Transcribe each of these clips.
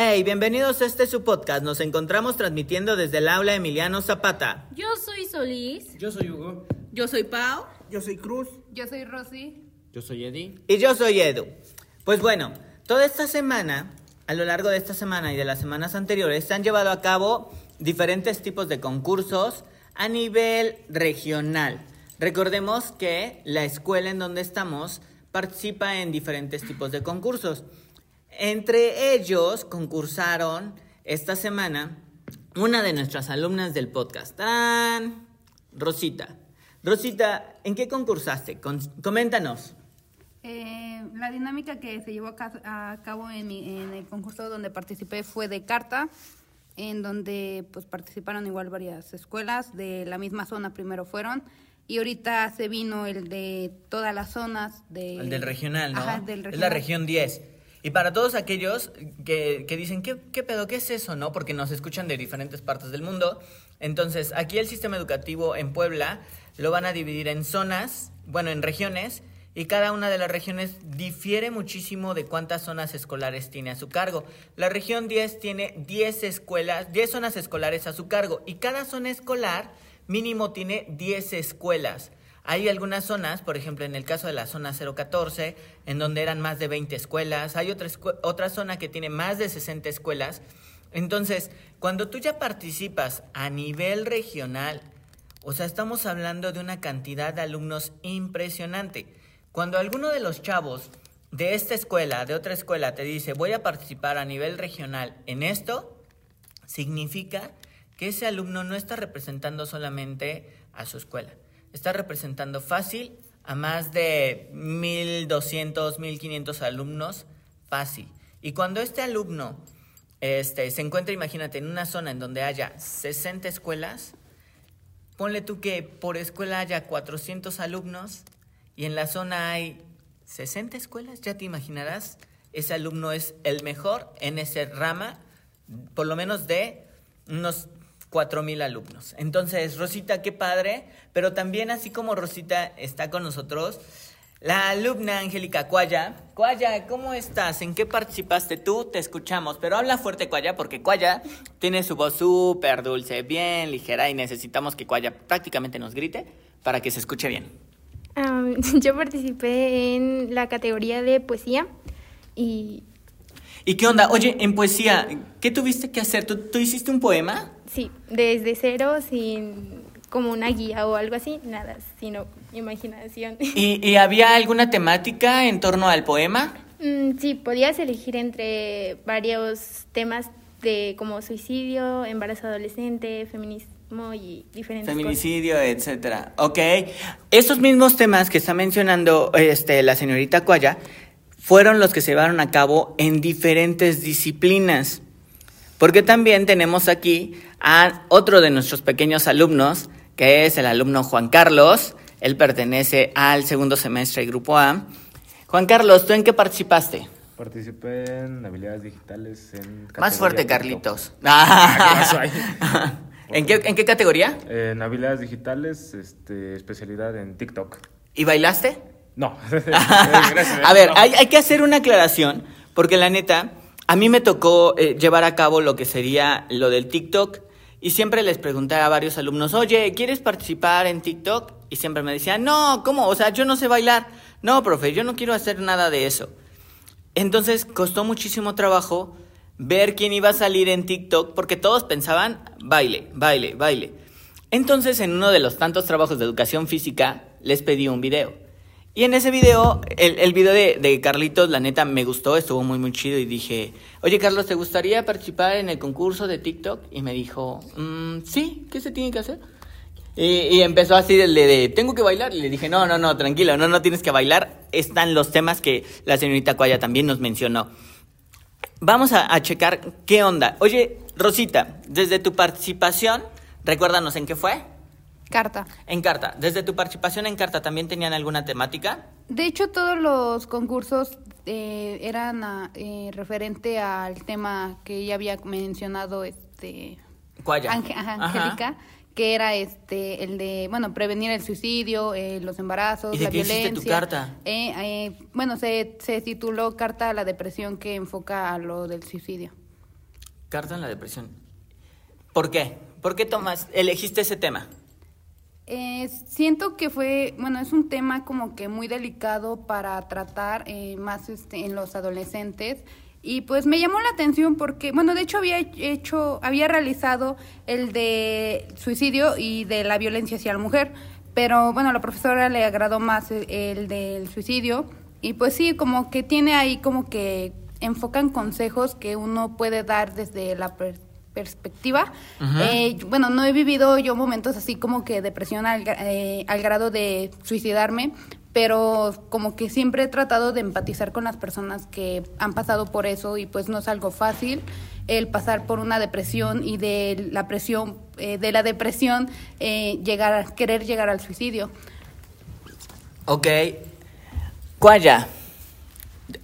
Hey, bienvenidos a este su podcast. Nos encontramos transmitiendo desde el aula Emiliano Zapata. Yo soy Solís. Yo soy Hugo. Yo soy Pau. Yo soy Cruz. Yo soy Rosy. Yo soy Eddie. Y yo soy Edu. Pues bueno, toda esta semana, a lo largo de esta semana y de las semanas anteriores, se han llevado a cabo diferentes tipos de concursos a nivel regional. Recordemos que la escuela en donde estamos participa en diferentes tipos de concursos. Entre ellos concursaron esta semana una de nuestras alumnas del podcast. Rosita. Rosita, ¿en qué concursaste? Con- coméntanos. Eh, la dinámica que se llevó a, ca- a cabo en, mi- en el concurso donde participé fue de carta, en donde pues participaron igual varias escuelas de la misma zona primero fueron y ahorita se vino el de todas las zonas de El del regional, ¿no? Ajá, del Es la regional. región 10. Y para todos aquellos que, que dicen, ¿qué, ¿qué pedo? ¿Qué es eso? ¿No? Porque nos escuchan de diferentes partes del mundo. Entonces, aquí el sistema educativo en Puebla lo van a dividir en zonas, bueno, en regiones, y cada una de las regiones difiere muchísimo de cuántas zonas escolares tiene a su cargo. La región 10 tiene 10 escuelas, 10 zonas escolares a su cargo, y cada zona escolar mínimo tiene 10 escuelas. Hay algunas zonas, por ejemplo, en el caso de la zona 014, en donde eran más de 20 escuelas. Hay otra, otra zona que tiene más de 60 escuelas. Entonces, cuando tú ya participas a nivel regional, o sea, estamos hablando de una cantidad de alumnos impresionante. Cuando alguno de los chavos de esta escuela, de otra escuela, te dice, voy a participar a nivel regional en esto, significa que ese alumno no está representando solamente a su escuela, está representando fácil a más de 1200, 1500 alumnos, fácil. Y cuando este alumno este, se encuentra, imagínate, en una zona en donde haya 60 escuelas, ponle tú que por escuela haya 400 alumnos y en la zona hay 60 escuelas, ya te imaginarás, ese alumno es el mejor en ese rama, por lo menos de unos 4.000 alumnos. Entonces, Rosita, qué padre, pero también así como Rosita está con nosotros, la alumna Angélica Cuaya. Cuaya, ¿cómo estás? ¿En qué participaste tú? Te escuchamos, pero habla fuerte Cuaya porque Cuaya tiene su voz súper dulce, bien ligera y necesitamos que Cuaya prácticamente nos grite para que se escuche bien. Am, yo participé en la categoría de poesía y ¿Y qué onda? Oye, en poesía, ¿qué tuviste que hacer? ¿Tú, tú hiciste un poema? sí, desde cero, sin como una guía o algo así, nada, sino imaginación. ¿Y, y había alguna temática en torno al poema? Mm, sí, podías elegir entre varios temas de como suicidio, embarazo adolescente, feminismo y diferentes Feminicidio, etcétera. Ok. Estos mismos temas que está mencionando este, la señorita Cuaya fueron los que se llevaron a cabo en diferentes disciplinas. Porque también tenemos aquí a otro de nuestros pequeños alumnos, que es el alumno Juan Carlos. Él pertenece al segundo semestre del Grupo A. Juan Carlos, ¿tú en qué participaste? Participé en habilidades digitales en Más fuerte. Carlitos. ¿Qué pasó ahí? ¿En, qué, ¿En qué categoría? En habilidades digitales, este, especialidad en TikTok. ¿Y bailaste? No. A ver, No. hay, hay que hacer una aclaración, porque la neta, a mí me tocó eh, llevar a cabo lo que sería lo del TikTok, y siempre les pregunté a varios alumnos, oye, ¿quieres participar en TikTok? Y siempre me decían, no, ¿cómo? O sea, yo no sé bailar. No, profe, yo no quiero hacer nada de eso. Entonces costó muchísimo trabajo ver quién iba a salir en TikTok, porque todos pensaban, baile, baile, baile. Entonces, en uno de los tantos trabajos de educación física, les pedí un video. Y en ese video, el, el video de, de Carlitos, la neta, me gustó, estuvo muy, muy chido. Y dije, oye, Carlos, ¿te gustaría participar en el concurso de TikTok? Y me dijo, "Mm, sí, ¿qué se tiene que hacer? Y, empezó así el de, tengo que bailar. Y le dije, no, no, no, tranquilo, no, no tienes que bailar. Están los temas que la señorita Cuaya también nos mencionó. Vamos a, a checar qué onda. Oye, Rosita, desde tu participación, recuérdanos en qué fue. Carta. En carta. Desde tu participación en carta, ¿también tenían alguna temática? De hecho, todos los concursos eh, eran eh, referente al tema que ya había mencionado este Cuaya. Ajá, Ajá. Que era este el de bueno prevenir el suicidio, eh, los embarazos, ¿Y de la qué violencia. tu carta? Eh, eh, bueno, se, se tituló Carta a la depresión que enfoca a lo del suicidio. Carta en la depresión. ¿Por qué? ¿Por qué tomas, elegiste ese tema? Eh, siento que fue, bueno, es un tema como que muy delicado para tratar eh, más este, en los adolescentes y pues me llamó la atención porque, bueno, de hecho había hecho, había realizado el de suicidio y de la violencia hacia la mujer, pero bueno, a la profesora le agradó más el, el del suicidio y pues sí, como que tiene ahí como que enfocan consejos que uno puede dar desde la per- perspectiva. Eh, bueno, no he vivido yo momentos así como que depresión al, eh, al grado de suicidarme, pero como que siempre he tratado de empatizar con las personas que han pasado por eso y pues no es algo fácil el pasar por una depresión y de la presión, eh, de la depresión eh, llegar a querer llegar al suicidio. Ok. Cuaya.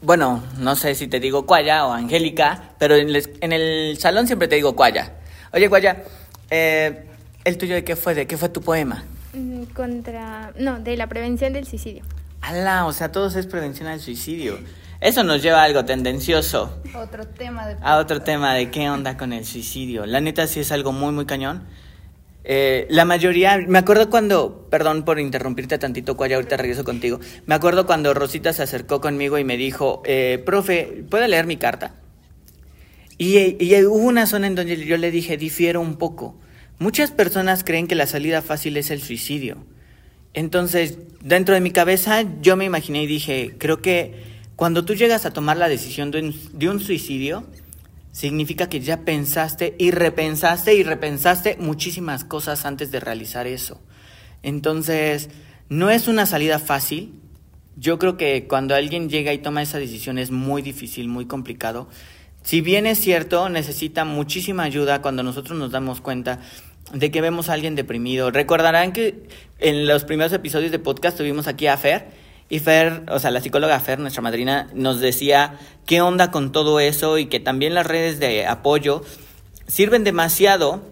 Bueno, no sé si te digo Cuaya o Angélica, pero en, el salón siempre te digo Cuaya. Oye, Cuaya, eh, ¿el tuyo de qué fue? ¿De qué fue tu poema? Mm, Contra. No, de la prevención del suicidio. Ala, o sea, todos es prevención al suicidio. Eso nos lleva a algo tendencioso. Otro tema de... A otro tema de qué onda con el suicidio. La neta sí es algo muy, muy cañón. Eh, la mayoría, me acuerdo cuando, perdón por interrumpirte tantito, Cuaya, ahorita regreso contigo. Me acuerdo cuando Rosita se acercó conmigo y me dijo, eh, profe, ¿puedo leer mi carta? Y, y hubo una zona en donde yo le dije, difiero un poco. Muchas personas creen que la salida fácil es el suicidio. Entonces, dentro de mi cabeza, yo me imaginé y dije, creo que cuando tú llegas a tomar la decisión de un, suicidio, significa que ya pensaste y repensaste y repensaste muchísimas cosas antes de realizar eso. Entonces, no es una salida fácil. Yo creo que cuando alguien llega y toma esa decisión es muy difícil, muy complicado. Si bien es cierto, necesita muchísima ayuda cuando nosotros nos damos cuenta de que vemos a alguien deprimido. Recordarán que en los primeros episodios de podcast tuvimos aquí a Fer y Fer, o sea, la psicóloga Fer, nuestra madrina, nos decía qué onda con todo eso y que también las redes de apoyo sirven demasiado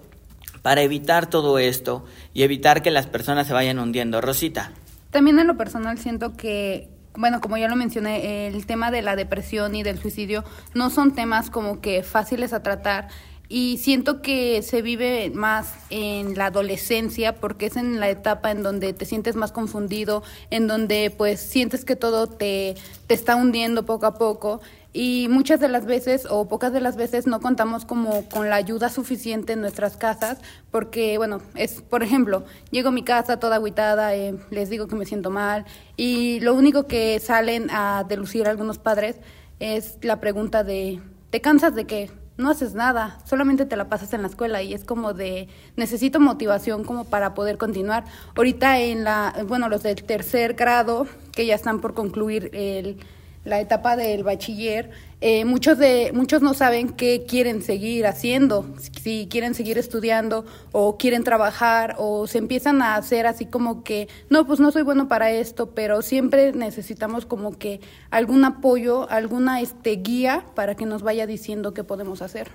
para evitar todo esto y evitar que las personas se vayan hundiendo. Rosita. También en lo personal siento que, bueno, como ya lo mencioné, el tema de la depresión y del suicidio no son temas como que fáciles a tratar y siento que se vive más en la adolescencia porque es en la etapa en donde te sientes más confundido, en donde pues sientes que todo te, te está hundiendo poco a poco y muchas de las veces o pocas de las veces no contamos como con la ayuda suficiente en nuestras casas porque bueno es por ejemplo llego a mi casa toda agüitada eh, les digo que me siento mal y lo único que salen a delucir algunos padres es la pregunta de ¿te cansas de qué? No haces nada, solamente te la pasas en la escuela y es como de necesito motivación como para poder continuar. Ahorita en la, bueno, los del tercer grado que ya están por concluir el, la etapa del bachiller, eh, muchos de muchos no saben qué quieren seguir haciendo, si quieren seguir estudiando o quieren trabajar o se empiezan a hacer así como que no, pues no soy bueno para esto, pero siempre necesitamos como que algún apoyo, alguna este guía para que nos vaya diciendo qué podemos hacer.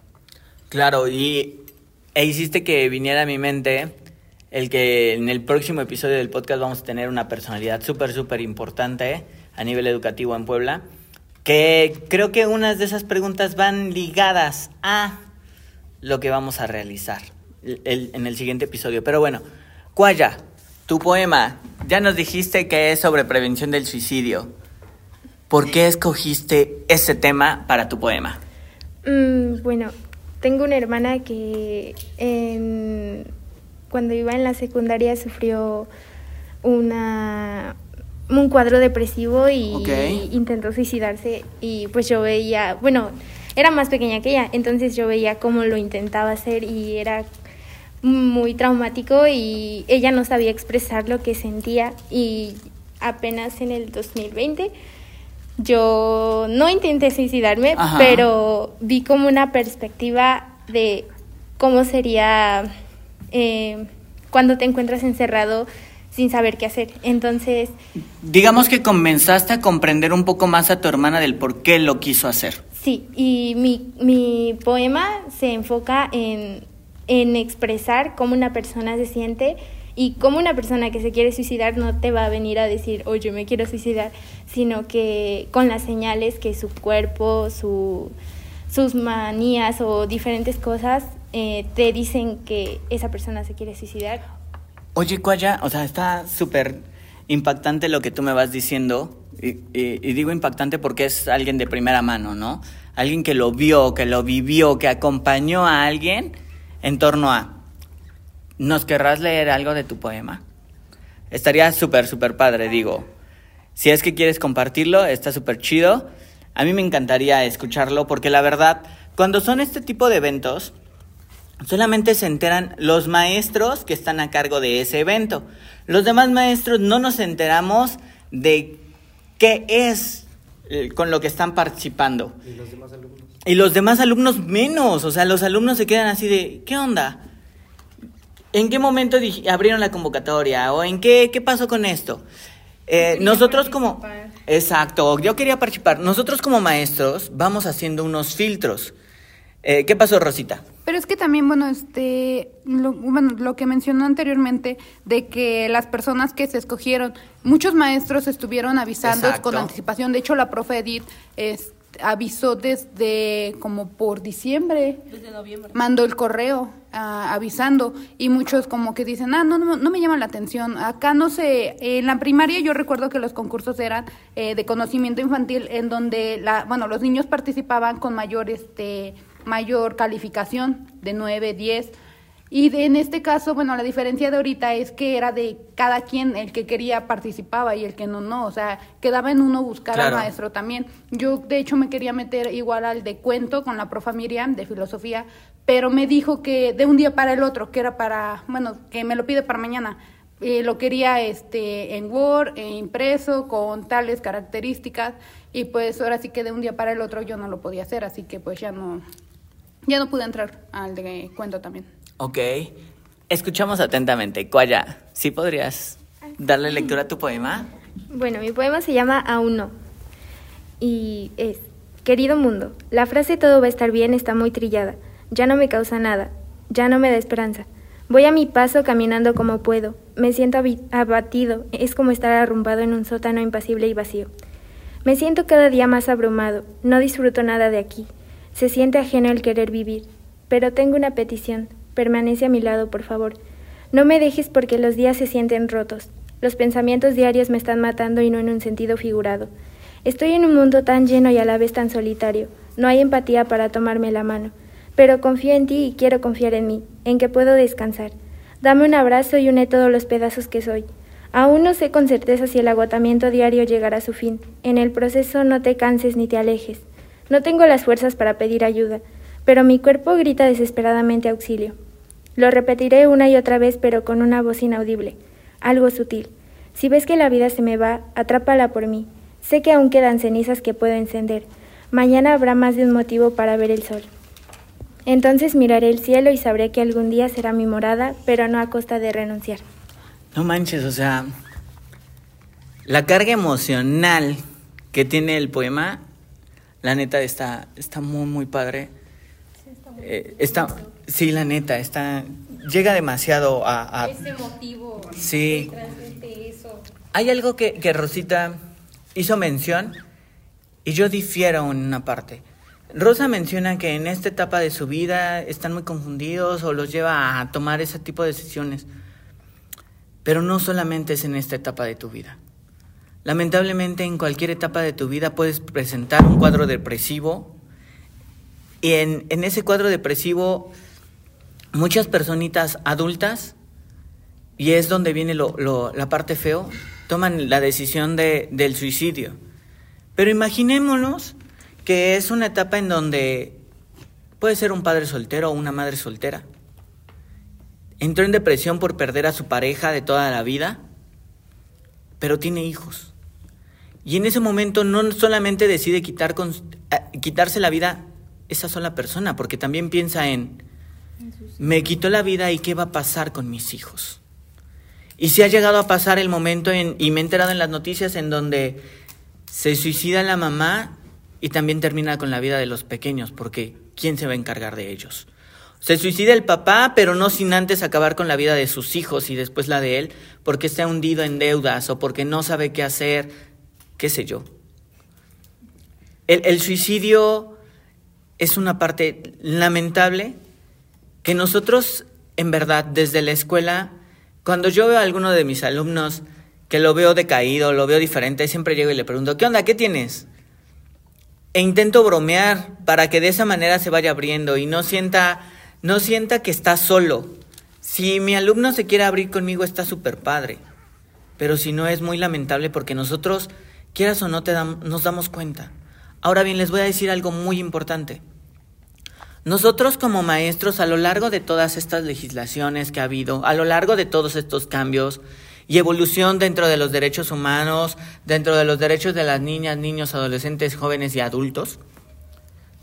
Claro, y e hiciste que viniera a mi mente el que en el próximo episodio del podcast vamos a tener una personalidad súper, súper importante a nivel educativo en Puebla, que creo que unas de esas preguntas van ligadas a lo que vamos a realizar en el siguiente episodio. Pero bueno, Cuaya, tu poema, ya nos dijiste que es sobre prevención del suicidio. ¿Por qué escogiste ese tema para tu poema? Mm, bueno, tengo una hermana que cuando iba en la secundaria sufrió una un cuadro depresivo y intentó suicidarse y pues yo veía, bueno, era más pequeña que ella, entonces yo veía cómo lo intentaba hacer y era muy traumático y ella no sabía expresar lo que sentía y apenas en el 2020 yo no intenté suicidarme, Ajá. pero vi como una perspectiva de cómo sería eh, cuando te encuentras encerrado sin saber qué hacer. Entonces, Digamos que comenzaste a comprender un poco más a tu hermana del por qué lo quiso hacer. sí, y mi, mi poema se enfoca en, en expresar cómo una persona se siente y cómo una persona que se quiere suicidar no te va a venir a decir, oye, me quiero suicidar, sino que con las señales que su cuerpo, su, sus manías o diferentes cosas eh, te dicen que esa persona se quiere suicidar Oye, Cuaya, o sea, está súper impactante lo que tú me vas diciendo. Y, y- y digo impactante porque es alguien de primera mano, ¿no? Alguien que lo vio, que lo vivió, que acompañó a alguien en torno a... ¿Nos querrás leer algo de tu poema? Estaría súper, súper padre, digo. Si es que quieres compartirlo, está súper chido. A mí me encantaría escucharlo porque la verdad, cuando son este tipo de eventos, solamente se enteran los maestros que están a cargo de ese evento. Los demás maestros no nos enteramos de qué es eh, con lo que están participando. Y los demás alumnos. Y los demás alumnos menos. O sea, los alumnos se quedan así de, ¿qué onda? ¿En qué momento abrieron la convocatoria? ¿O en qué, qué pasó con esto? Eh, nosotros como... Exacto, yo quería participar. Nosotros como maestros vamos haciendo unos filtros. Eh, ¿Qué pasó, Rosita? Pero es que también, bueno, este, lo, bueno, lo que mencionó anteriormente de que las personas que se escogieron, muchos maestros estuvieron avisando Exacto. con anticipación. De hecho, la profe Edith es- avisó desde como por diciembre. Desde noviembre. Mandó el correo ah, avisando y muchos como que dicen, ah, no, no, no me llama la atención. Acá no sé, en la primaria yo recuerdo que los concursos eran eh, de conocimiento infantil en donde, la, bueno, los niños participaban con mayor, este, mayor calificación de 9, 10. Y de- en este caso, bueno, la diferencia de ahorita es que era de cada quien, el que quería participaba y el que no, no. O sea, quedaba en uno buscar Claro. al maestro también. Yo, de hecho, me quería meter igual al de cuento con la profa Miriam de filosofía, pero me dijo que de un día para el otro, que era para, bueno, que me lo pide para mañana. Eh, lo quería este en Word, eh, impreso, con tales características, y pues ahora sí que de un día para el otro yo no lo podía hacer, así que pues ya no, ya no pude entrar al de cuento también. Ok. Escuchamos atentamente. Cuaya, ¿sí podrías darle lectura a tu poema? Bueno, mi poema se llama Aún no. Y es, querido mundo, la frase todo va a estar bien está muy trillada. Ya no me causa nada, ya no me da esperanza. Voy a mi paso caminando como puedo. Me siento abatido, es como estar arrumbado en un sótano impasible y vacío. Me siento cada día más abrumado, no disfruto nada de aquí. Se siente ajeno el querer vivir. Pero tengo una petición, permanece a mi lado, por favor. No me dejes porque los días se sienten rotos. Los pensamientos diarios me están matando y no en un sentido figurado. Estoy en un mundo tan lleno y a la vez tan solitario. No hay empatía para tomarme la mano. Pero confío en ti y quiero confiar en mí, en que puedo descansar. Dame un abrazo y une todos los pedazos que soy. Aún no sé con certeza si el agotamiento diario llegará a su fin. En el proceso no te canses ni te alejes. No tengo las fuerzas para pedir ayuda, pero mi cuerpo grita desesperadamente auxilio. Lo repetiré una y otra vez, pero con una voz inaudible, algo sutil. Si ves que la vida se me va, atrápala por mí. Sé que aún quedan cenizas que puedo encender. Mañana habrá más de un motivo para ver el sol. Entonces miraré el cielo y sabré que algún día será mi morada, pero no a costa de renunciar. No manches, o sea, la carga emocional que tiene el poema, la neta está, está muy, muy padre. Eh, está, sí, la neta, está, llega demasiado a... a Ese motivo. sí. Transmite eso. Hay algo que, que Rosita hizo mención y yo difiero en una parte. Rosa menciona que en esta etapa de su vida están muy confundidos o los lleva a tomar ese tipo de decisiones. Pero no solamente es en esta etapa de tu vida. Lamentablemente en cualquier etapa de tu vida puedes presentar un cuadro depresivo y en, en ese cuadro depresivo muchas personitas adultas y es donde viene lo, la parte feo, toman la decisión de, del suicidio. Pero imaginémonos que es una etapa en donde puede ser un padre soltero o una madre soltera. Entró en depresión por perder a su pareja de toda la vida, pero tiene hijos. Y en ese momento no solamente decide quitar con- eh, quitarse la vida esa sola persona, porque también piensa en, me quitó la vida y qué va a pasar con mis hijos. Y si ha llegado a pasar el momento, en, y me he enterado en las noticias, en donde se suicida la mamá y también termina con la vida de los pequeños, porque ¿quién se va a encargar de ellos? Se suicida el papá, pero no sin antes acabar con la vida de sus hijos y después la de él, porque está hundido en deudas o porque no sabe qué hacer, qué sé yo. El, suicidio es una parte lamentable que nosotros, en verdad, desde la escuela, cuando yo veo a alguno de mis alumnos que lo veo decaído, lo veo diferente, siempre llego y le pregunto, ¿qué onda? ¿Qué tienes? E intento bromear para que de esa manera se vaya abriendo y no sienta no sienta que está solo. Si mi alumno se quiere abrir conmigo está súper padre, pero si no es muy lamentable porque nosotros, quieras o no, te nos damos cuenta. Ahora bien, les voy a decir algo muy importante. Nosotros como maestros, a lo largo de todas estas legislaciones que ha habido, a lo largo de todos estos cambios y evolución dentro de los derechos humanos, dentro de los derechos de las niñas, niños, adolescentes, jóvenes y adultos,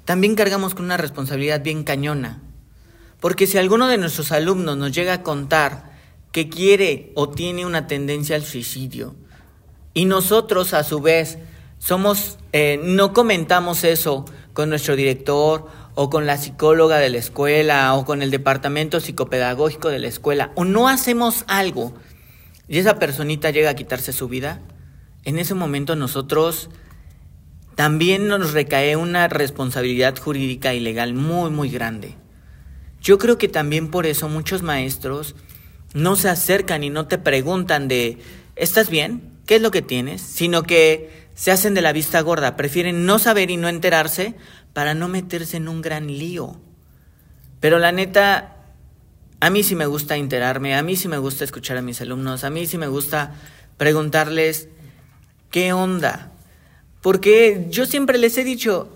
también cargamos con una responsabilidad bien cañona. Porque si alguno de nuestros alumnos nos llega a contar que quiere o tiene una tendencia al suicidio, y nosotros a su vez somos, eh, no comentamos eso con nuestro director o con la psicóloga de la escuela o con el departamento psicopedagógico de la escuela, o no hacemos algo y esa personita llega a quitarse su vida, en ese momento nosotros también nos recae una responsabilidad jurídica y legal muy, muy grande. Yo creo que también por eso muchos maestros no se acercan y no te preguntan de, ¿estás bien? ¿Qué es lo que tienes? Sino que se hacen de la vista gorda, prefieren no saber y no enterarse para no meterse en un gran lío. Pero la neta, a mí sí me gusta enterarme, a mí sí me gusta escuchar a mis alumnos, a mí sí me gusta preguntarles, ¿qué onda? Porque yo siempre les he dicho,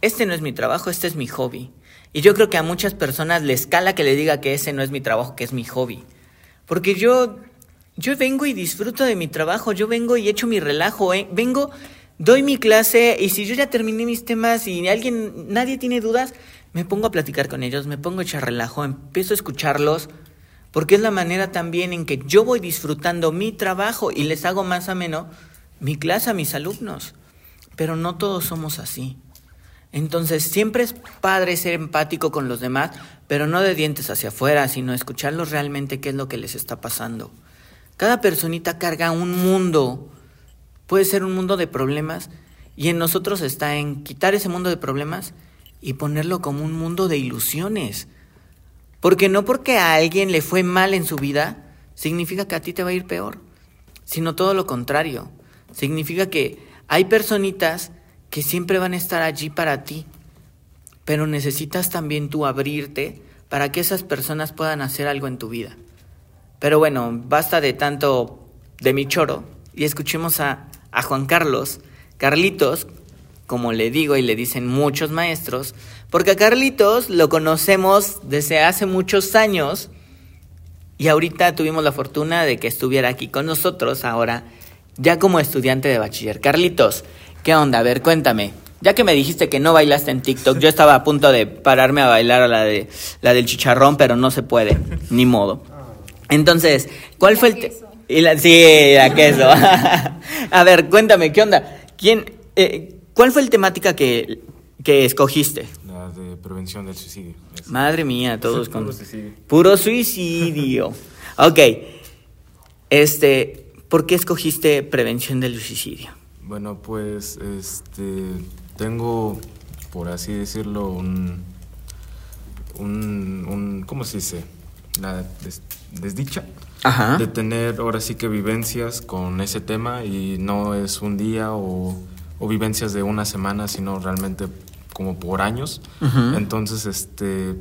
este no es mi trabajo, este es mi hobby. Y yo creo que a muchas personas les cala que le diga que ese no es mi trabajo, que es mi hobby. Porque yo, yo vengo y disfruto de mi trabajo, yo vengo y echo mi relajo, ¿eh? vengo, doy mi clase y si yo ya terminé mis temas y alguien, nadie tiene dudas, me pongo a platicar con ellos, me pongo a echar relajo, empiezo a escucharlos, porque es la manera también en que yo voy disfrutando mi trabajo y les hago más ameno mi clase a mis alumnos. Pero no todos somos así. Entonces, siempre es padre ser empático con los demás, pero no de dientes hacia afuera, sino escucharlos realmente qué es lo que les está pasando. Cada personita carga un mundo, puede ser un mundo de problemas, y en nosotros está en quitar ese mundo de problemas y ponerlo como un mundo de ilusiones. Porque no porque a alguien le fue mal en su vida, significa que a ti te va a ir peor, sino todo lo contrario. Significa que hay personitas que siempre van a estar allí para ti, pero necesitas también tú abrirte para que esas personas puedan hacer algo en tu vida. Pero bueno, basta de tanto de mi choro y escuchemos a, a Juan Carlos, Carlitos, como le digo y le dicen muchos maestros, porque a Carlitos lo conocemos desde hace muchos años y ahorita tuvimos la fortuna de que estuviera aquí con nosotros ahora, ya como estudiante de bachiller. Carlitos, ¿Qué onda? A ver, cuéntame. Ya que me dijiste que no bailaste en TikTok, yo estaba a punto de pararme a bailar a la de la del chicharrón, pero no se puede, ni modo. Entonces, ¿cuál fue el y la, sí, la queso. a ver, cuéntame, ¿qué onda? ¿Quién eh, cuál fue el temática que, que escogiste? La de prevención del suicidio. Madre mía, todos con Puro suicidio. Puro suicidio. ok. Este, ¿por qué escogiste prevención del suicidio? Bueno, pues este tengo, por así decirlo, un, un, un ¿cómo se dice? La des- desdicha Ajá. de tener ahora sí que vivencias con ese tema y no es un día o, o vivencias de una semana, sino realmente como por años. Ujú. Entonces, este,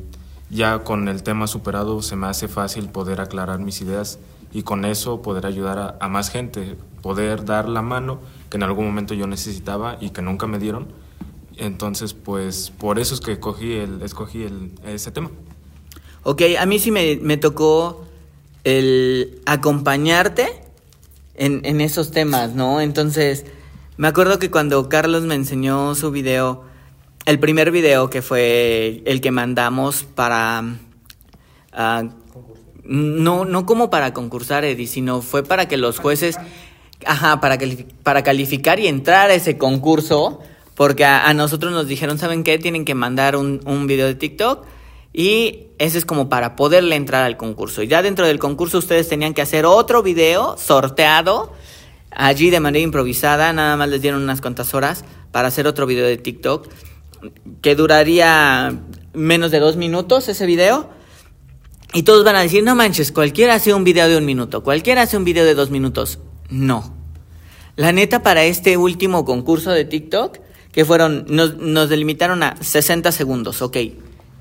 ya con el tema superado se me hace fácil poder aclarar mis ideas y con eso poder ayudar a, a más gente, poder dar la mano que en algún momento yo necesitaba y que nunca me dieron. Entonces, pues por eso es que escogí, el, escogí el, ese tema. Ok, a mí sí me, me tocó el acompañarte en, en esos temas, ¿no? Entonces, me acuerdo que cuando Carlos me enseñó su video, el primer video que fue el que mandamos para... ah, no, no como para concursar, Eddie, sino fue para que los jueces, ajá, para, califi- para calificar y entrar a ese concurso, porque a, a nosotros nos dijeron, ¿saben qué? Tienen que mandar un, un video de TikTok y ese es como para poderle entrar al concurso. Y ya dentro del concurso ustedes tenían que hacer otro video sorteado, allí de manera improvisada, nada más les dieron unas cuantas horas para hacer otro video de TikTok, que duraría menos de dos minutos ese video. Y todos van a decir, no manches, cualquiera hace un video de un minuto, cualquiera hace un video de dos minutos. No. La neta, para este último concurso de TikTok, que fueron, nos, nos delimitaron a 60 segundos, ok.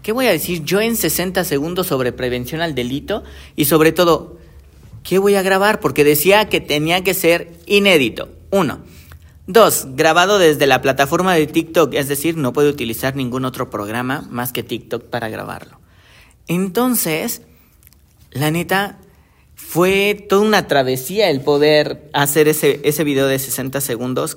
¿Qué voy a decir yo en 60 segundos sobre prevención al delito? Y sobre todo, ¿qué voy a grabar? Porque decía que tenía que ser inédito. Uno. Dos, grabado desde la plataforma de TikTok, es decir, no puede utilizar ningún otro programa más que TikTok para grabarlo. Entonces, la neta, fue toda una travesía el poder hacer ese, ese video de 60 segundos.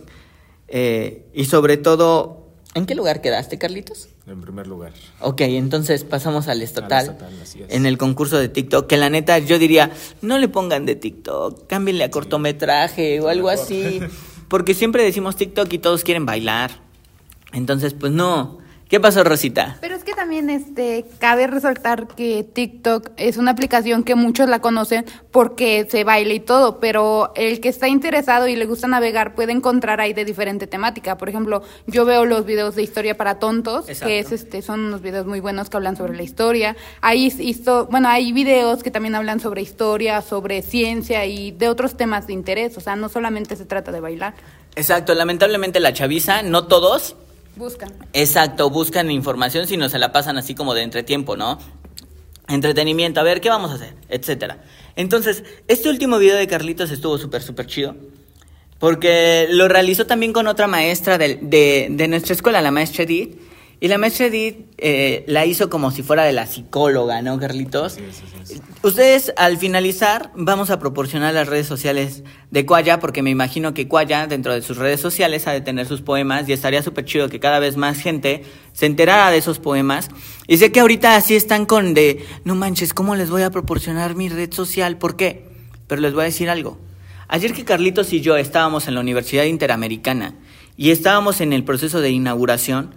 eh, y sobre todo, ¿en qué lugar quedaste, Carlitos? En primer lugar. Ok, entonces pasamos al estatal, estatal, así es. en el concurso de TikTok, que la neta yo diría, no le pongan de TikTok, cámbienle a cortometraje o algo así, porque siempre decimos TikTok y todos quieren bailar. Entonces, pues no. ¿Qué pasó, Rosita? Pero es que también este cabe resaltar que TikTok es una aplicación que muchos la conocen porque se baila y todo, pero el que está interesado y le gusta navegar puede encontrar ahí de diferente temática. Por ejemplo, yo veo los videos de historia para tontos, Exacto. que es este son unos videos muy buenos que hablan sobre la historia. Hay histo- bueno, hay videos que también hablan sobre historia, sobre ciencia y de otros temas de interés, o sea, no solamente se trata de bailar. Exacto, lamentablemente la chaviza, no todos, Buscan. Exacto, buscan información, sino se la pasan así como de entretiempo, ¿no? Entretenimiento, a ver, ¿qué vamos a hacer? Etcétera. Entonces, este último video de Carlitos estuvo súper, súper chido. Porque lo realizó también con otra maestra de, de nuestra escuela, la maestra Edith. Y la maestra Edith eh, la hizo como si fuera de la psicóloga, ¿no, Carlitos? Sí, sí, sí, sí. Ustedes, al finalizar, vamos a proporcionar las redes sociales de Cuaya, porque me imagino que Cuaya, dentro de sus redes sociales, ha de tener sus poemas y estaría súper chido que cada vez más gente se enterara de esos poemas. Y sé que ahorita así están con de, no manches, ¿cómo les voy a proporcionar mi red social? ¿Por qué? Pero les voy a decir algo. Ayer que Carlitos y yo estábamos en la Universidad Interamericana y estábamos en el proceso de inauguración,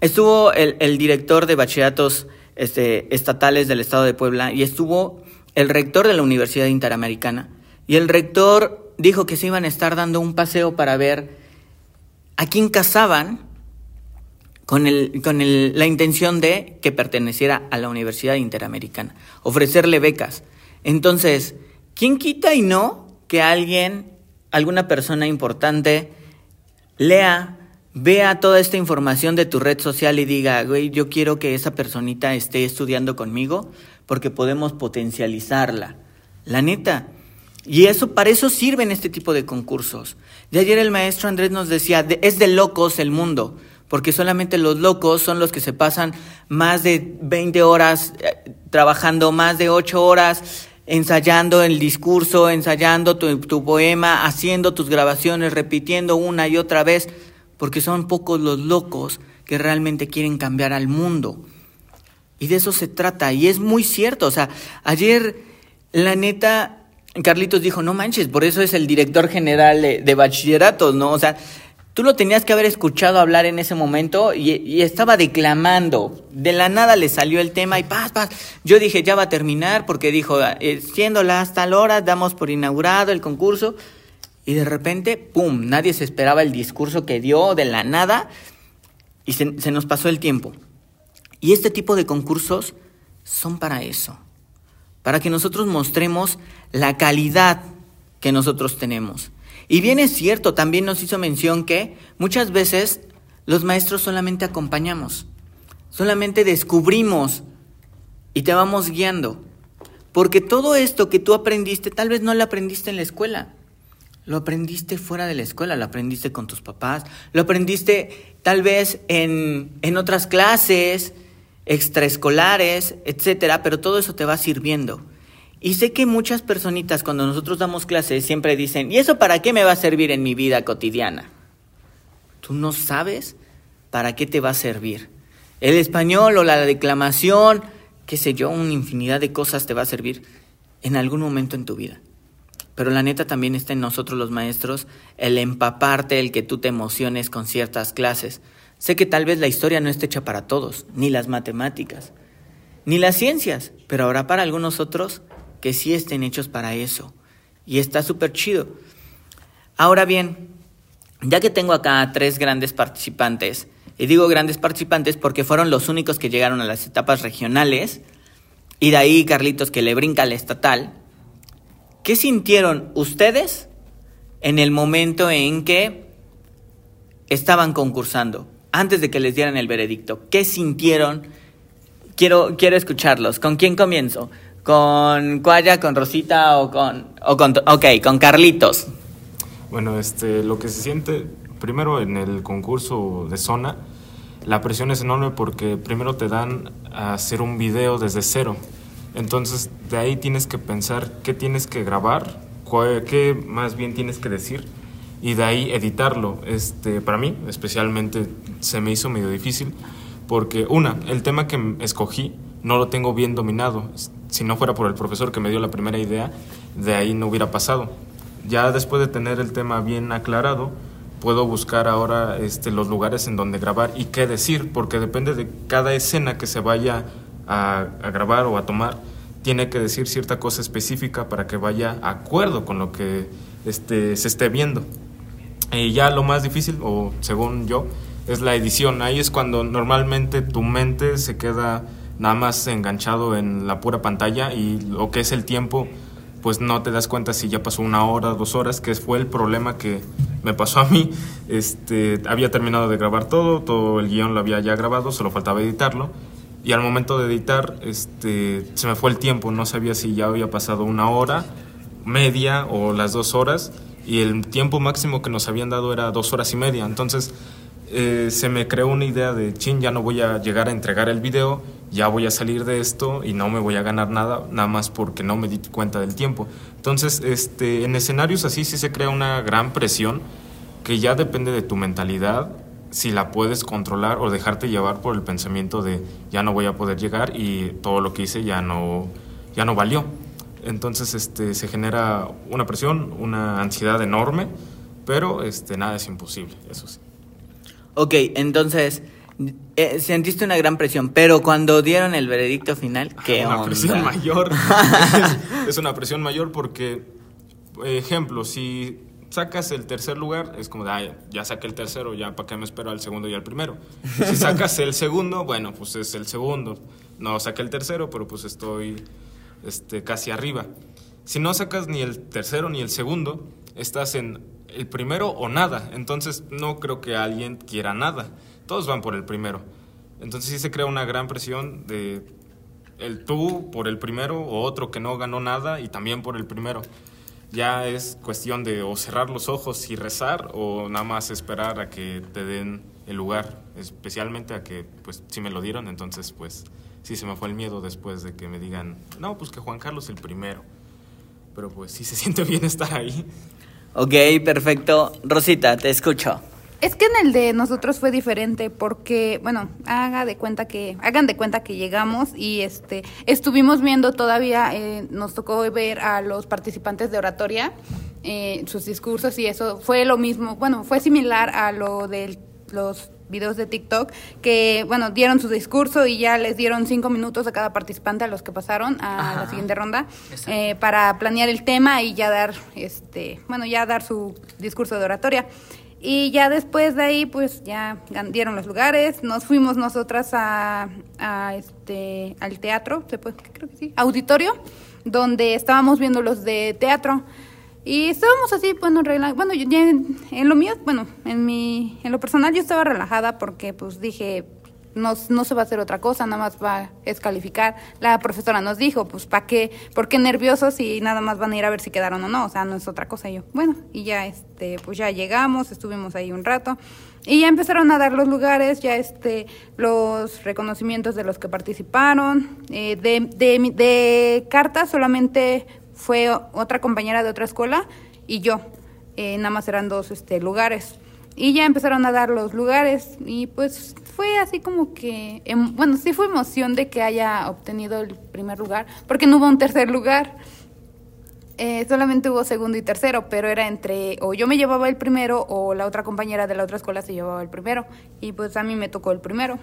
Estuvo el, director de bachilleratos este, estatales del estado de Puebla y estuvo el rector de la Universidad Interamericana. Y el rector dijo que se iban a estar dando un paseo para ver a quién casaban con, el, con el- la intención de que perteneciera a la Universidad Interamericana, ofrecerle becas. Entonces, ¿quién quita y no que alguien, alguna persona importante, lea, vea toda esta información de tu red social y diga, güey, yo quiero que esa personita esté estudiando conmigo porque podemos potencializarla. La neta. Y eso, para eso sirven este tipo de concursos. De ayer el maestro Andrés nos decía, de- es de locos el mundo, porque solamente los locos son los que se pasan más de 20 horas eh, trabajando, más de 8 horas ensayando el discurso, ensayando tu poema, haciendo tus grabaciones, repitiendo una y otra vez, porque son pocos los locos que realmente quieren cambiar al mundo. Y de eso se trata, y es muy cierto. O sea, ayer, la neta, Carlitos dijo, no manches, por eso es el director general de, de bachilleratos, ¿no? O sea, tú lo tenías que haber escuchado hablar en ese momento y, y estaba declamando. De la nada le salió el tema y paz, paz. Yo dije, ya va a terminar, porque dijo, eh, siendo las tal hora, damos por inaugurado el concurso. Y de repente, ¡pum! Nadie se esperaba el discurso que dio de la nada y se, nos pasó el tiempo. Y este tipo de concursos son para eso, para que nosotros mostremos la calidad que nosotros tenemos. Y bien es cierto, también nos hizo mención que muchas veces los maestros solamente acompañamos, solamente descubrimos y te vamos guiando. Porque todo esto que tú aprendiste, tal vez no lo aprendiste en la escuela. Lo aprendiste fuera de la escuela, lo aprendiste con tus papás, lo aprendiste tal vez en, en otras clases, extraescolares, etcétera, pero todo eso te va sirviendo. Y sé que muchas personitas cuando nosotros damos clases siempre dicen, ¿y eso para qué me va a servir en mi vida cotidiana? Tú no sabes para qué te va a servir. El español o la declamación qué sé yo, una infinidad de cosas te va a servir en algún momento en tu vida. Pero la neta también está en nosotros los maestros el empaparte, el que tú te emociones con ciertas clases. Sé que tal vez la historia no esté hecha para todos, ni las matemáticas, ni las ciencias, pero habrá para algunos otros que sí estén hechos para eso. Y está súper chido. Ahora bien, ya que tengo acá tres grandes participantes, y digo grandes participantes porque fueron los únicos que llegaron a las etapas regionales, y de ahí Carlitos que le brinca al estatal, ¿qué sintieron ustedes en el momento en que estaban concursando? Antes de que les dieran el veredicto, ¿qué sintieron? Quiero, quiero escucharlos. ¿Con quién comienzo? ¿Con Cuaya, con Rosita o con, o con... Con Carlitos. Bueno, este, lo que se siente primero en el concurso de zona, la presión es enorme porque primero te dan a hacer un video desde cero. Entonces, de ahí tienes que pensar qué tienes que grabar, qué más bien tienes que decir y de ahí editarlo. Este, para mí, especialmente, se me hizo medio difícil porque, una, el tema que escogí no lo tengo bien dominado. Si no fuera por el profesor que me dio la primera idea, de ahí no hubiera pasado. Ya después de tener el tema bien aclarado, puedo buscar ahora este, los lugares en donde grabar y qué decir, porque depende de cada escena que se vaya a, grabar o a tomar, tiene que decir cierta cosa específica para que vaya a acuerdo con lo que este, se esté viendo. Y ya lo más difícil, o según yo, es la edición. Ahí es cuando normalmente tu mente se queda nada más enganchado en la pura pantalla y lo que es el tiempo pues no te das cuenta si ya pasó una hora, dos horas, que fue el problema que me pasó a mí. Este, había terminado de grabar todo, todo el guion lo había ya grabado, solo faltaba editarlo. Y al momento de editar, este, se me fue el tiempo, no sabía si ya había pasado una hora, media o las dos horas, y el tiempo máximo que nos habían dado era dos horas y media. Entonces, eh, se me creó una idea de, chin, ya no voy a llegar a entregar el video, ya voy a salir de esto y no me voy a ganar nada, nada más porque no me di cuenta del tiempo. Entonces, este, en escenarios así sí se crea una gran presión que ya depende de tu mentalidad, si la puedes controlar o dejarte llevar por el pensamiento de ya no voy a poder llegar y todo lo que hice ya no, ya no valió. Entonces este, se genera una presión, una ansiedad enorme, pero este, nada es imposible, eso sí. Ok, entonces eh, sentiste una gran presión, pero cuando dieron el veredicto final, ¿qué Una presión mayor. es, una presión mayor porque, ejemplo, si sacas el tercer lugar, es como de, ya saqué el tercero, ya para qué me espero al segundo y al primero. Si sacas el segundo, bueno, pues es el segundo. No saqué el tercero, pero pues estoy este, casi arriba. Si no sacas ni el tercero ni el segundo, estás en el primero o nada. Entonces no creo que alguien quiera nada. Todos van por el primero. Entonces sí se crea una gran presión de el tú por el primero o otro que no ganó nada y también por el primero. Ya es cuestión de o cerrar los ojos y rezar o nada más esperar a que te den el lugar, especialmente a que pues si me lo dieron, entonces pues sí se me fue el miedo después de que me digan, "No, pues que Juan Carlos el primero." Pero pues sí se siente bien estar ahí. Ok, perfecto. Rosita, te escucho. Es que en el de nosotros fue diferente porque, bueno, haga de cuenta que, hagan de cuenta que llegamos y este, estuvimos viendo todavía, eh, nos tocó ver a los participantes de oratoria, eh, sus discursos y eso fue lo mismo, bueno, fue similar a lo de los videos de TikTok que, bueno, dieron su discurso y ya les dieron cinco minutos a cada participante a los que pasaron a la siguiente ronda eh, para planear el tema y ya dar, este, bueno, ya dar su discurso de oratoria. Y ya después de ahí, pues ya dieron los lugares, nos fuimos nosotras a, a este, al teatro, ¿se puede? Creo que sí, auditorio, donde estábamos viendo los de teatro. Y estábamos así, bueno, bueno, yo, en, en, lo mío, bueno, en mi, en lo personal yo estaba relajada porque pues dije, no, no se va a hacer otra cosa, nada más va a descalificar. La profesora nos dijo, pues, ¿para qué? ¿Por qué nerviosos y nada más van a ir a ver si quedaron o no? O sea, no es otra cosa. Y yo, bueno, y ya, este, pues ya llegamos, estuvimos ahí un rato. Y ya empezaron a dar los lugares, ya este, los reconocimientos de los que participaron. Eh, de, de, de solamente fue otra compañera de otra escuela y yo. Eh, nada más eran dos este, lugares. Y ya empezaron a dar los lugares y pues fue así como que, em, bueno, sí fue emoción de que haya obtenido el primer lugar, porque no hubo un tercer lugar. Eh, solamente hubo segundo y tercero, pero era entre o yo me llevaba el primero o la otra compañera de la otra escuela se llevaba el primero. Y pues a mí me tocó el primero.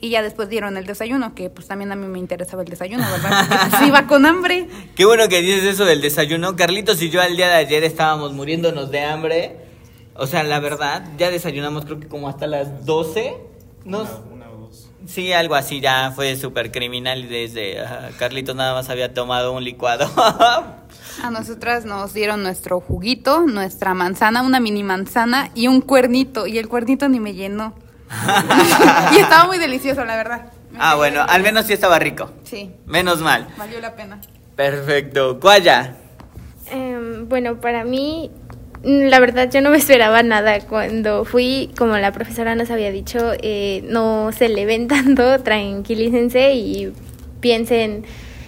Y ya después dieron el desayuno, que pues también a mí me interesaba el desayuno, ¿verdad? Porque pues, iba con hambre. Qué bueno que dices eso del desayuno. Carlitos y yo al día de ayer estábamos muriéndonos de hambre. O sea, la verdad, ya desayunamos creo que como hasta las 12. Nos... Una, o dos. Sí, algo así, ya fue súper criminal y desde ajá, Carlitos nada más había tomado un licuado. A nosotras nos dieron nuestro juguito, nuestra manzana, una mini manzana y un cuernito. Y el cuernito ni me llenó. y estaba muy delicioso, la verdad. Me ah, bueno, al menos sí estaba rico. Sí, Menos mal. valió la pena. Perfecto. Cuaya. Em, bueno, para mí, la verdad, yo no me esperaba nada. Cuando fui, como la profesora nos había dicho, eh, no se le ven tanto, tranquilícense y piensen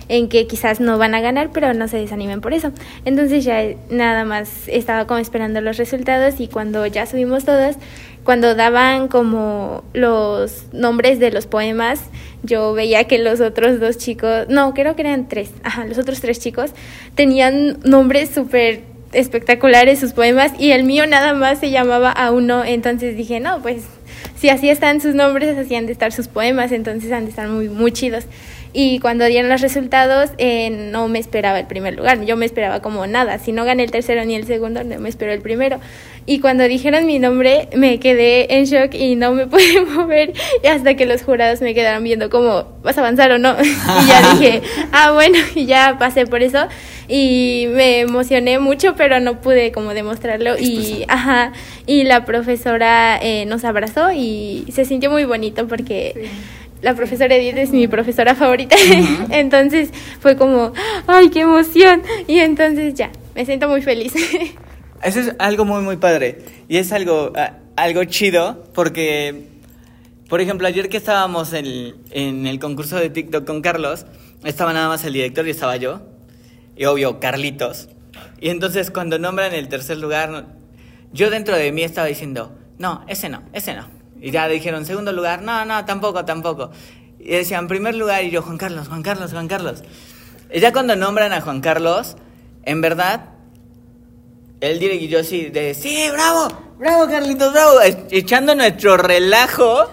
en que quizás no van a ganar, pero no se desanimen por eso. Entonces ya nada más estaba como esperando los resultados y cuando ya subimos todos, cuando daban como los nombres de los poemas, yo veía que los otros dos chicos, no, creo que eran tres, ajá, los otros tres chicos tenían nombres súper espectaculares sus poemas y el mío nada más se llamaba a uno, entonces dije, no, pues si así están sus nombres, así han de estar sus poemas, entonces han de estar muy, muy chidos. Y cuando dieron los resultados, eh, no me esperaba el primer lugar, yo me esperaba como nada, si no gané el tercero ni el segundo, no me esperó el primero. Y cuando dijeron mi nombre, me quedé en shock y no me pude mover y hasta que los jurados me quedaron viendo como, ¿vas a avanzar o no? y ya dije, ah, bueno, y ya pasé por eso y me emocioné mucho, pero no pude como demostrarlo y, ajá, y la profesora eh, nos abrazó y se sintió muy bonito porque la profesora Edith es mi profesora favorita. entonces fue como, ay, qué emoción. Y entonces ya, me siento muy feliz. Eso es algo muy, muy padre. Y es algo, ah, algo chido porque, por ejemplo, ayer que estábamos en, en el concurso de TikTok con Carlos, estaba nada más el director y estaba yo. Y obvio, Carlitos. Y entonces cuando nombran el tercer lugar, yo dentro de mí estaba diciendo, no, ese no, ese no. Y ya dijeron, segundo lugar, no, no, tampoco, tampoco. Y decían, primer lugar, y yo, Juan Carlos, Juan Carlos, Juan Carlos. Y ya cuando nombran a Juan Carlos, en verdad, él direct y yo sí, de, sí, bravo, bravo, Carlitos, bravo, e- echando nuestro relajo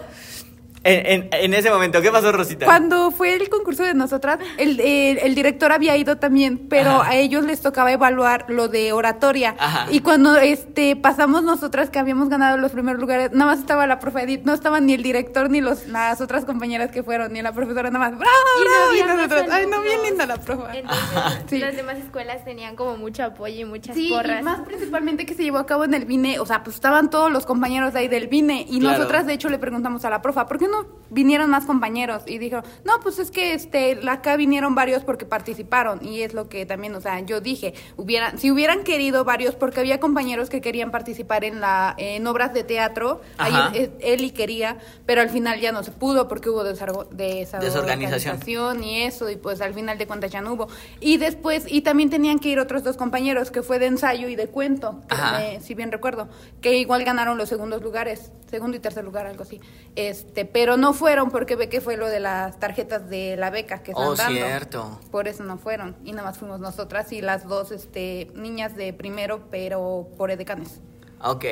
en, en, en ese momento. ¿Qué pasó, Rosita? Cuando fue el concurso de nosotras, el, el- el director había ido también, pero Ajá. a ellos les tocaba evaluar lo de oratoria. Ajá. Y cuando este pasamos nosotras que habíamos ganado los primeros lugares, nada más estaba la profe Edith, no estaban ni el director ni los, las otras compañeras que fueron, ni la profesora, nada más, ¡bravo, bravo! Y nosotros, ay, no, bien linda la profe. Entonces, Sí. las demás escuelas tenían como mucho apoyo y muchas Sí, porras. y más principalmente que se llevó a cabo en el VINE, o sea, pues estaban todos los compañeros de ahí del VINE y Claro. nosotras de hecho le preguntamos a la profa, ¿por qué no vinieron más compañeros? Y dijo, no, pues es que este, acá vinieron varios porque participaron y es lo que también, o sea, yo dije, hubieran, si hubieran querido varios, porque había compañeros que querían participar en la en obras de teatro, ahí Ajá. él y quería, pero al final ya no se pudo porque hubo desargo- Desorganización. y eso, y pues al final de cuentas ya no hubo. Y después, y también tenían que ir otros dos compañeros, que fue de ensayo y de cuento, me- si bien recuerdo, que igual ganaron los segundos lugares, segundo y tercer lugar, algo así. Este, pero no fueron porque ve que fue lo de las tarjetas de la beca que están Oh, dando. cierto. Por eso no fueron, y nada más fuimos nosotras y las dos este, niñas de primero, pero por edecanes. Ok.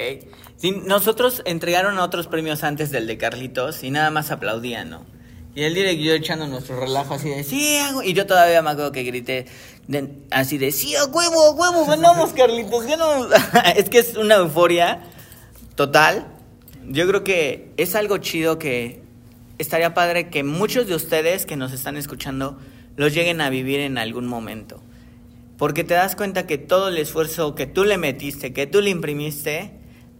Sí, nosotros entregaron otros premios antes del de Carlitos y nada más aplaudían, ¿no? Y el direct y yo echando nuestro relajo así de, sí, hago-". Y yo todavía me acuerdo que grité de- así de, sí, a huevo, a huevo, ganamos, Carlitos, ganamos. es que es una euforia total. Yo creo que es algo chido que estaría padre que muchos de ustedes que nos están escuchando los lleguen a vivir en algún momento. Porque te das cuenta que todo el esfuerzo que tú le metiste, que tú le imprimiste,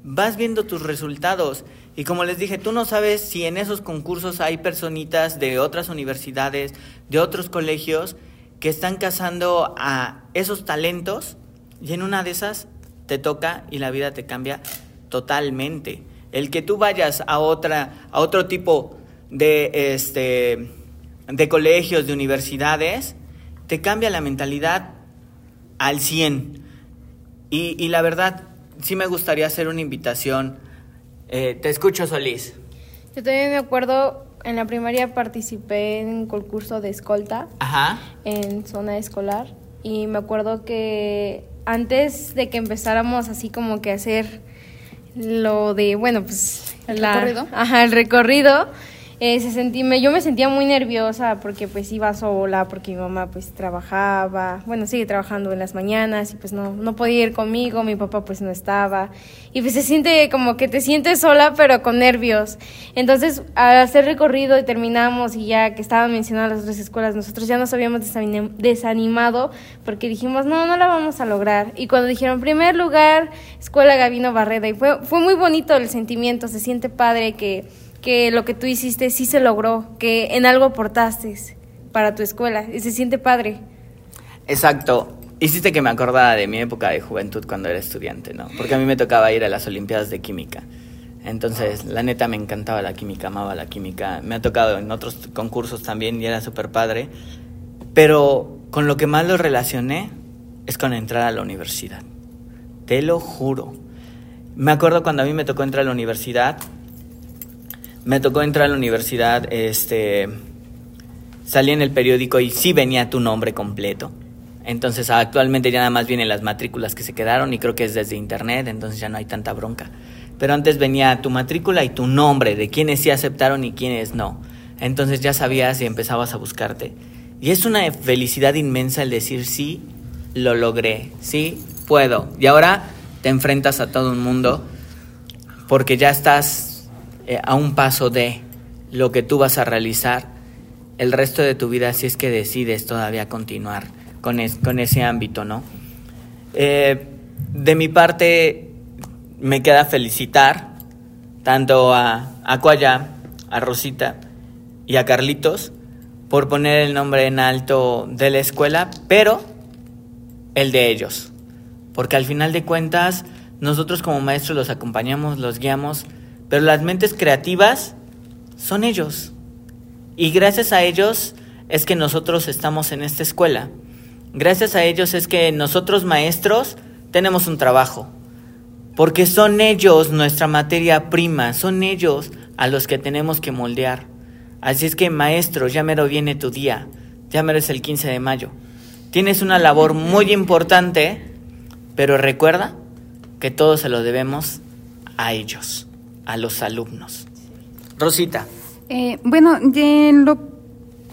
vas viendo tus resultados. Y como les dije, tú no sabes si en esos concursos hay personitas de otras universidades, de otros colegios, que están cazando a esos talentos y en una de esas te toca y la vida te cambia totalmente. El que tú vayas a otra, a otro tipo de este de colegios, de universidades, te cambia la mentalidad al 100. Y, y la verdad, sí me gustaría hacer una invitación. Eh, te escucho, Solís. Yo también me acuerdo, en la primaria participé en un concurso de escolta Ajá. en zona escolar y me acuerdo que antes de que empezáramos así como que a hacer lo de, bueno, pues... ¿El recorrido? Ajá, el recorrido. Eh, se sentí, me, yo me sentía muy nerviosa porque pues iba sola, porque mi mamá pues trabajaba, bueno, sigue trabajando en las mañanas y pues no, no podía ir conmigo, mi papá pues no estaba. Y pues se siente como que te sientes sola pero con nervios. Entonces al hacer recorrido y terminamos y ya que estaban mencionadas las otras escuelas, nosotros ya nos habíamos desanim- desanimado porque dijimos, no, no la vamos a lograr. Y cuando dijeron, primer lugar, Escuela Gavino Barreda, y fue, fue muy bonito el sentimiento, se siente padre que, que lo que tú hiciste sí se logró, que en algo aportaste para tu escuela, y se siente padre. Exacto. Hiciste que me acordara de mi época de juventud cuando era estudiante, ¿no? Porque a mí me tocaba ir a las Olimpiadas de Química. Entonces, la neta me encantaba la química, amaba la química. Me ha tocado en otros concursos también y era súper padre. Pero con lo que más lo relacioné es con entrar a la universidad. Te lo juro. Me acuerdo cuando a mí me tocó entrar a la universidad. Me tocó entrar a la universidad, este salí en el periódico y sí venía tu nombre completo. Entonces actualmente ya nada más vienen las matrículas que se quedaron y creo que es desde internet, entonces ya no hay tanta bronca. Pero antes venía tu matrícula y tu nombre de quiénes sí aceptaron y quiénes no. Entonces ya sabías y empezabas a buscarte. Y es una felicidad inmensa el decir sí, lo logré, sí, puedo. Y ahora te enfrentas a todo un mundo porque ya estás eh, a un paso de lo que tú vas a realizar el resto de tu vida si es que decides todavía continuar con, es- con ese ámbito, ¿no? Eh, de mi parte, me queda felicitar tanto a Aquaya, a Rosita y a Carlitos por poner el nombre en alto de la escuela, pero el de ellos. Porque al final de cuentas, nosotros como maestros los acompañamos, los guiamos, pero las mentes creativas son ellos. Y gracias a ellos es que nosotros estamos en esta escuela. Gracias a ellos es que nosotros maestros tenemos un trabajo. Porque son ellos nuestra materia prima, son ellos a los que tenemos que moldear. Así es que maestro, ya mero viene tu día, ya mero es el 15 de mayo. Tienes una labor muy importante, pero recuerda que todo se lo debemos a ellos, a los alumnos. Rosita. Eh, bueno, en lo,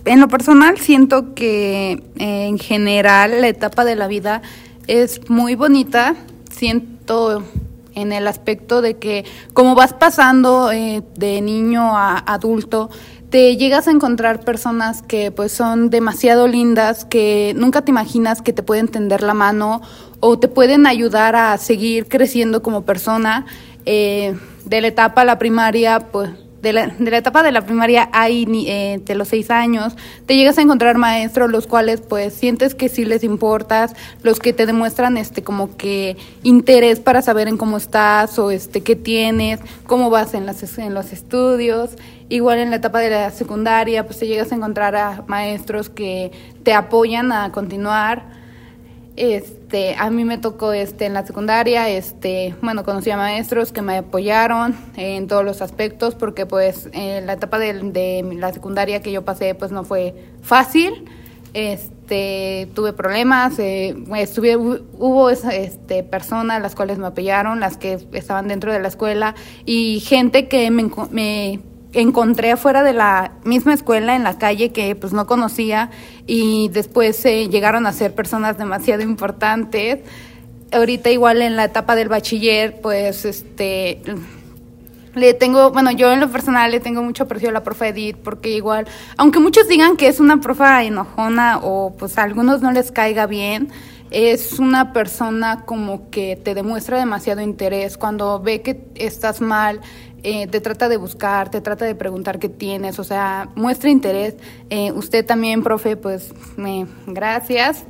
en lo personal siento que eh, en general la etapa de la vida es muy bonita. Siento en el aspecto de que como vas pasando eh, de niño a adulto, te llegas a encontrar personas que pues son demasiado lindas, que nunca te imaginas que te pueden tender la mano o te pueden ayudar a seguir creciendo como persona. Eh, de la etapa la primaria, pues de la, de la etapa de la primaria hay eh, de los seis años, te llegas a encontrar maestros los cuales pues sientes que sí les importas, los que te demuestran este como que interés para saber en cómo estás o este qué tienes, cómo vas en, las, en los estudios. Igual en la etapa de la secundaria pues te llegas a encontrar a maestros que te apoyan a continuar. Este, a mí me tocó este en la secundaria, este, bueno, conocí a maestros que me apoyaron en todos los aspectos porque pues en la etapa de, de la secundaria que yo pasé pues no fue fácil. Este, tuve problemas, eh, estuve, hu- hubo este, personas las cuales me apoyaron, las que estaban dentro de la escuela y gente que me, me encontré afuera de la misma escuela en la calle que pues no conocía y después eh, llegaron a ser personas demasiado importantes. Ahorita igual en la etapa del bachiller pues este le tengo, bueno, yo en lo personal le tengo mucho aprecio a la profe Edith porque igual, aunque muchos digan que es una profa enojona o pues a algunos no les caiga bien, es una persona como que te demuestra demasiado interés cuando ve que estás mal, eh, te trata de buscar, te trata de preguntar qué tienes, o sea, muestra interés. Eh, usted también, profe, pues, me, gracias.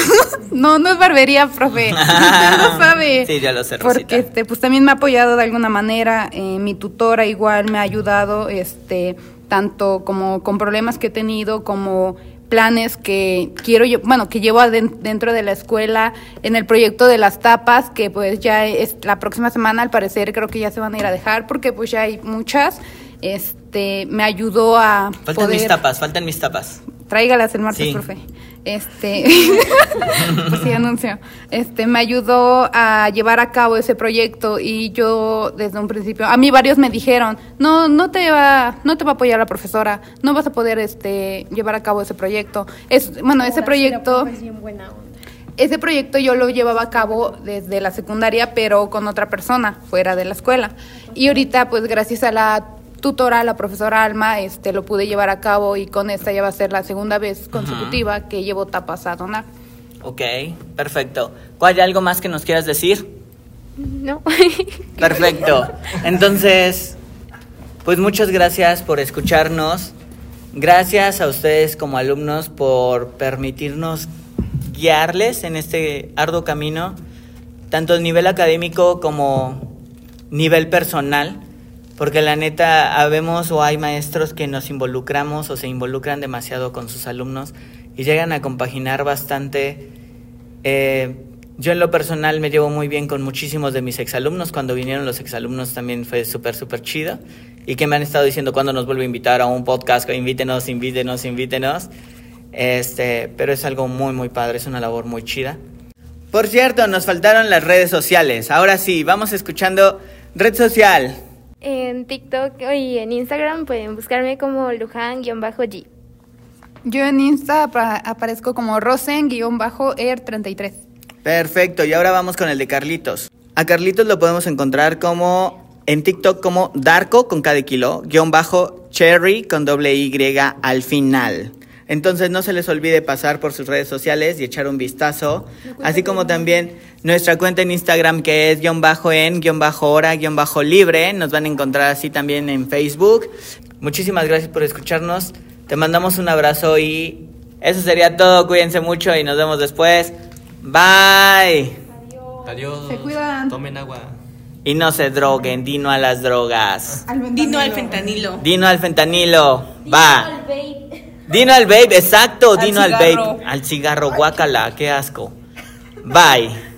no, no es barbería, profe. Usted no sabe. Sí, ya lo sé, Porque Rosita. este, pues también me ha apoyado de alguna manera. eh, mi tutora igual me ha ayudado, este, tanto como con problemas que he tenido, como planes que quiero, lle- bueno, que llevo dentro de la escuela, en el proyecto de las tapas, que pues ya es la próxima semana, al parecer creo que ya se van a ir a dejar, porque pues ya hay muchas. este, me ayudó a Faltan poder... mis tapas, faltan mis tapas. Tráigalas el martes, Sí. profe. Este, pues sí, anuncio. Este, me ayudó a llevar a cabo ese proyecto y yo desde un principio, a mí varios me dijeron, no, no te va, no te va a apoyar la profesora, no vas a poder, este, llevar a cabo ese proyecto. Es, bueno, ese proyecto, ese proyecto yo lo llevaba a cabo desde la secundaria, pero con otra persona fuera de la escuela. Y ahorita, pues gracias a la tutora, la profesora Alma, este, lo pude llevar a cabo y con esta ya va a ser la segunda vez consecutiva que llevo tapas a donar. Ok, perfecto. ¿Hay algo más que nos quieras decir? No. Perfecto. Entonces, pues muchas gracias por escucharnos. Gracias a ustedes como alumnos por permitirnos guiarles en este arduo camino, tanto a nivel académico como nivel personal, porque la neta habemos o hay maestros que nos involucramos o se involucran demasiado con sus alumnos y llegan a compaginar bastante. Eh, yo en lo personal me llevo muy bien con muchísimos de mis exalumnos. Cuando vinieron los exalumnos también fue súper, súper chido. Y que me han estado diciendo cuando nos vuelve a invitar a un podcast, invítenos, invítenos, invítenos. Este, pero es algo muy, muy padre, es una labor muy chida. Por cierto, nos faltaron las redes sociales. Ahora sí, vamos escuchando red social. En TikTok y en Instagram pueden buscarme como Luján-G. Yo en Insta apa- aparezco como Rosen-Air33. Perfecto, y ahora vamos con el de Carlitos. A Carlitos lo podemos encontrar como en TikTok como Darko con K de kilo, guion bajo Cherry con doble Y al final. Entonces no se les olvide pasar por sus redes sociales y echar un vistazo, así como también nuestra cuenta en Instagram que es guion bajo en guion bajo hora guion bajo libre, nos van a encontrar así también en Facebook. Muchísimas gracias por escucharnos, te mandamos un abrazo y eso sería todo, cuídense mucho y nos vemos después. Bye. Adiós. Se cuidan. Tomen agua. Y no se droguen, dino a las drogas. Dino al fentanilo. Dino al fentanilo. Va. Dino al vape, exacto, Al dino al vape. Al cigarro, guácala, qué asco. Bye.